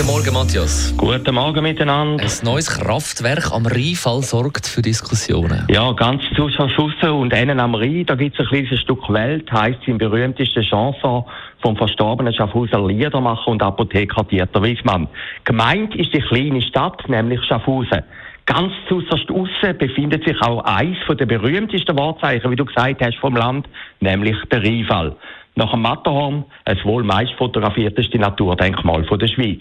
Guten Morgen, Matthias. Guten Morgen miteinander. Ein neues Kraftwerk am Rheinfall sorgt für Diskussionen. Ja, ganz zu Schaffhausen und einen am Rhein, da gibt es ein kleines Stück Welt, heisst im berühmtesten Chanson vom verstorbenen Schaffhauser Liedermacher und Apotheker Dieter Wiesmann. Gemeint ist die kleine Stadt, nämlich Schaffhausen. Ganz zuerst außen befindet sich auch eins der berühmtesten Wahrzeichen, wie du gesagt hast, vom Land, nämlich der Rheinfall. Nach dem Matterhorn ein wohl meist fotografierteste Naturdenkmal der Schweiz.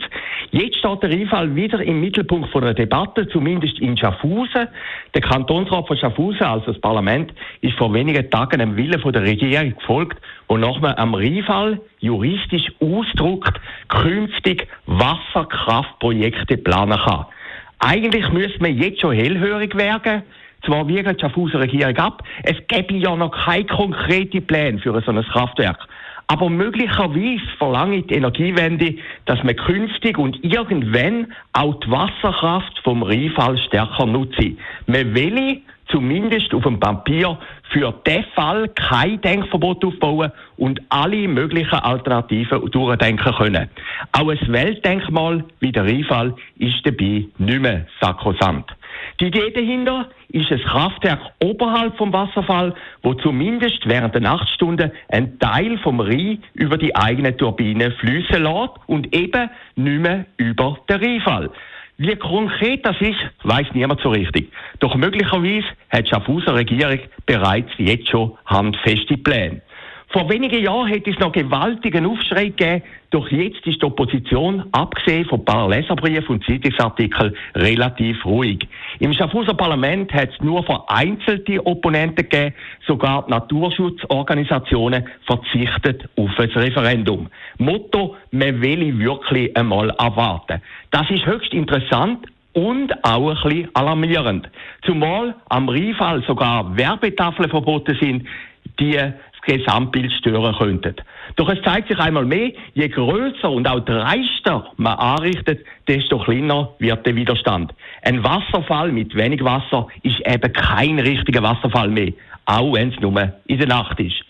Jetzt steht der Rheinfall wieder im Mittelpunkt von einer Debatte, zumindest in Schaffhausen. Der Kantonsrat von Schaffhausen, also das Parlament, ist vor wenigen Tagen dem Willen der Regierung gefolgt, wonach man am Rheinfall juristisch ausdruckt, künftig Wasserkraftprojekte planen kann. Eigentlich müsste man jetzt schon hellhörig werden. Zwar wiegt die Schaffhauser Regierung ab, es gäbe ja noch keine konkreten Pläne für so ein Kraftwerk. Aber möglicherweise verlangt die Energiewende, dass man künftig und irgendwann auch die Wasserkraft vom Rheinfall stärker nutzt. Man will zumindest auf dem Papier für den Fall kein Denkverbot aufbauen und alle möglichen Alternativen durchdenken können. Auch ein Weltdenkmal wie der Rheinfall ist dabei nicht mehr sakrosant. Die Idee dahinter ist ein Kraftwerk oberhalb vom Wasserfall, wo zumindest während der Nachtstunden ein Teil vom Rhein über die eigene Turbine fließen lässt und eben nicht mehr über den Rheinfall. Wie konkret das ist, weiß niemand so richtig. Doch möglicherweise hat die Schaffhauser Regierung bereits jetzt schon handfeste Pläne. Vor wenigen Jahren hätte es noch gewaltigen Aufschrei gegeben, doch jetzt ist die Opposition, abgesehen von ein paar Leserbriefen und Zeitungsartikeln, relativ ruhig. Im Schaffhauser Parlament hat es nur vereinzelte Opponenten gegeben, sogar die Naturschutzorganisationen verzichtet auf ein Referendum. Motto, man will wirklich einmal erwarten. Das ist höchst interessant, und auch ein bisschen alarmierend. Zumal am Rheinfall sogar Werbetafeln verboten sind, die das Gesamtbild stören könnten. Doch es zeigt sich einmal mehr, je größer und auch dreister man anrichtet, desto kleiner wird der Widerstand. Ein Wasserfall mit wenig Wasser ist eben kein richtiger Wasserfall mehr, auch wenn es nur in der Nacht ist.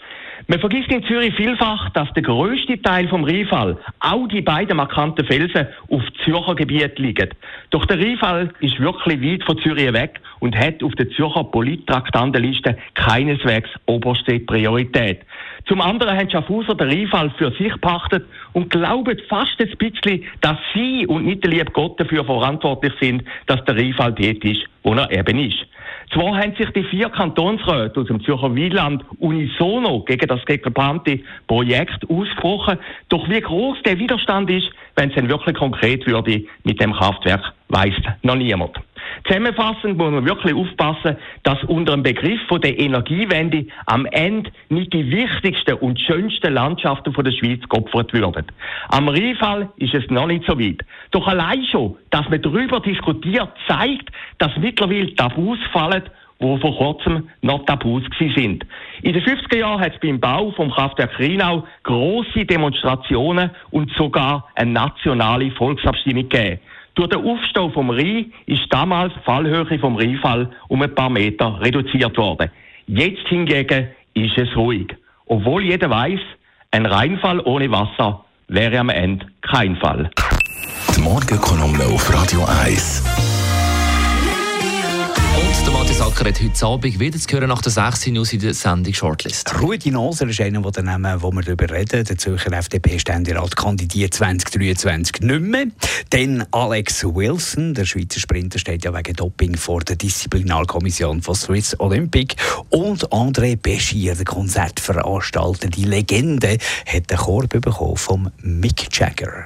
Man vergisst in Zürich vielfach, dass der größte Teil vom Rheinfall, auch die beiden markanten Felsen, auf Zürcher Gebiet liegen. Doch der Rheinfall ist wirklich weit von Zürich weg und hat auf der Zürcher Polittraktandenliste keineswegs oberste Priorität. Zum anderen haben Schaffhauser den Rheinfall für sich pachtet und glauben fast ein bisschen, dass sie und nicht der liebe Gott dafür verantwortlich sind, dass der Rheinfall dort ist, wo er eben ist. Zwar haben sich die vier Kantonsräte aus dem Zürcher Wieland unisono gegen das geplante Projekt ausgesprochen, doch wie groß der Widerstand ist, wenn es dann wirklich konkret würde mit dem Kraftwerk, weiß noch niemand. Zusammenfassend muss man wirklich aufpassen, dass unter dem Begriff von der Energiewende am Ende nicht die wichtigsten und schönsten Landschaften von der Schweiz geopfert würden. Am Rheinfall ist es noch nicht so weit. Doch allein schon, dass man darüber diskutiert, zeigt, dass mittlerweile Tabus fallen, wo vor kurzem noch Tabus sind. In den 50er Jahren hat es beim Bau vom Kraftwerk Rheinau große Demonstrationen und sogar eine nationale Volksabstimmung gegeben. Durch den Aufstau vom Rhein ist damals die Fallhöhe vom Rheinfall um ein paar Meter reduziert worden. Jetzt hingegen ist es ruhig. Obwohl jeder weiß, ein Rheinfall ohne Wasser wäre am Ende kein Fall. Die Morgenkolumne auf Radio 1. Der Matthias Acker hat heute Abend wieder zu hören nach der 16 News in der Sendung Shortlist. Rudi Noser ist einer der Namen, wo wir darüber reden. Der Zürcher FDP-Ständerat kandidiert 2023 nicht mehr. Dann Alex Wilson, der Schweizer Sprinter, steht ja wegen Doping vor der Disziplinarkommission von Swiss Olympic. Und André Beschier, der Konzertveranstalter, die Legende, hat den Korb bekommen vom Mick Jagger.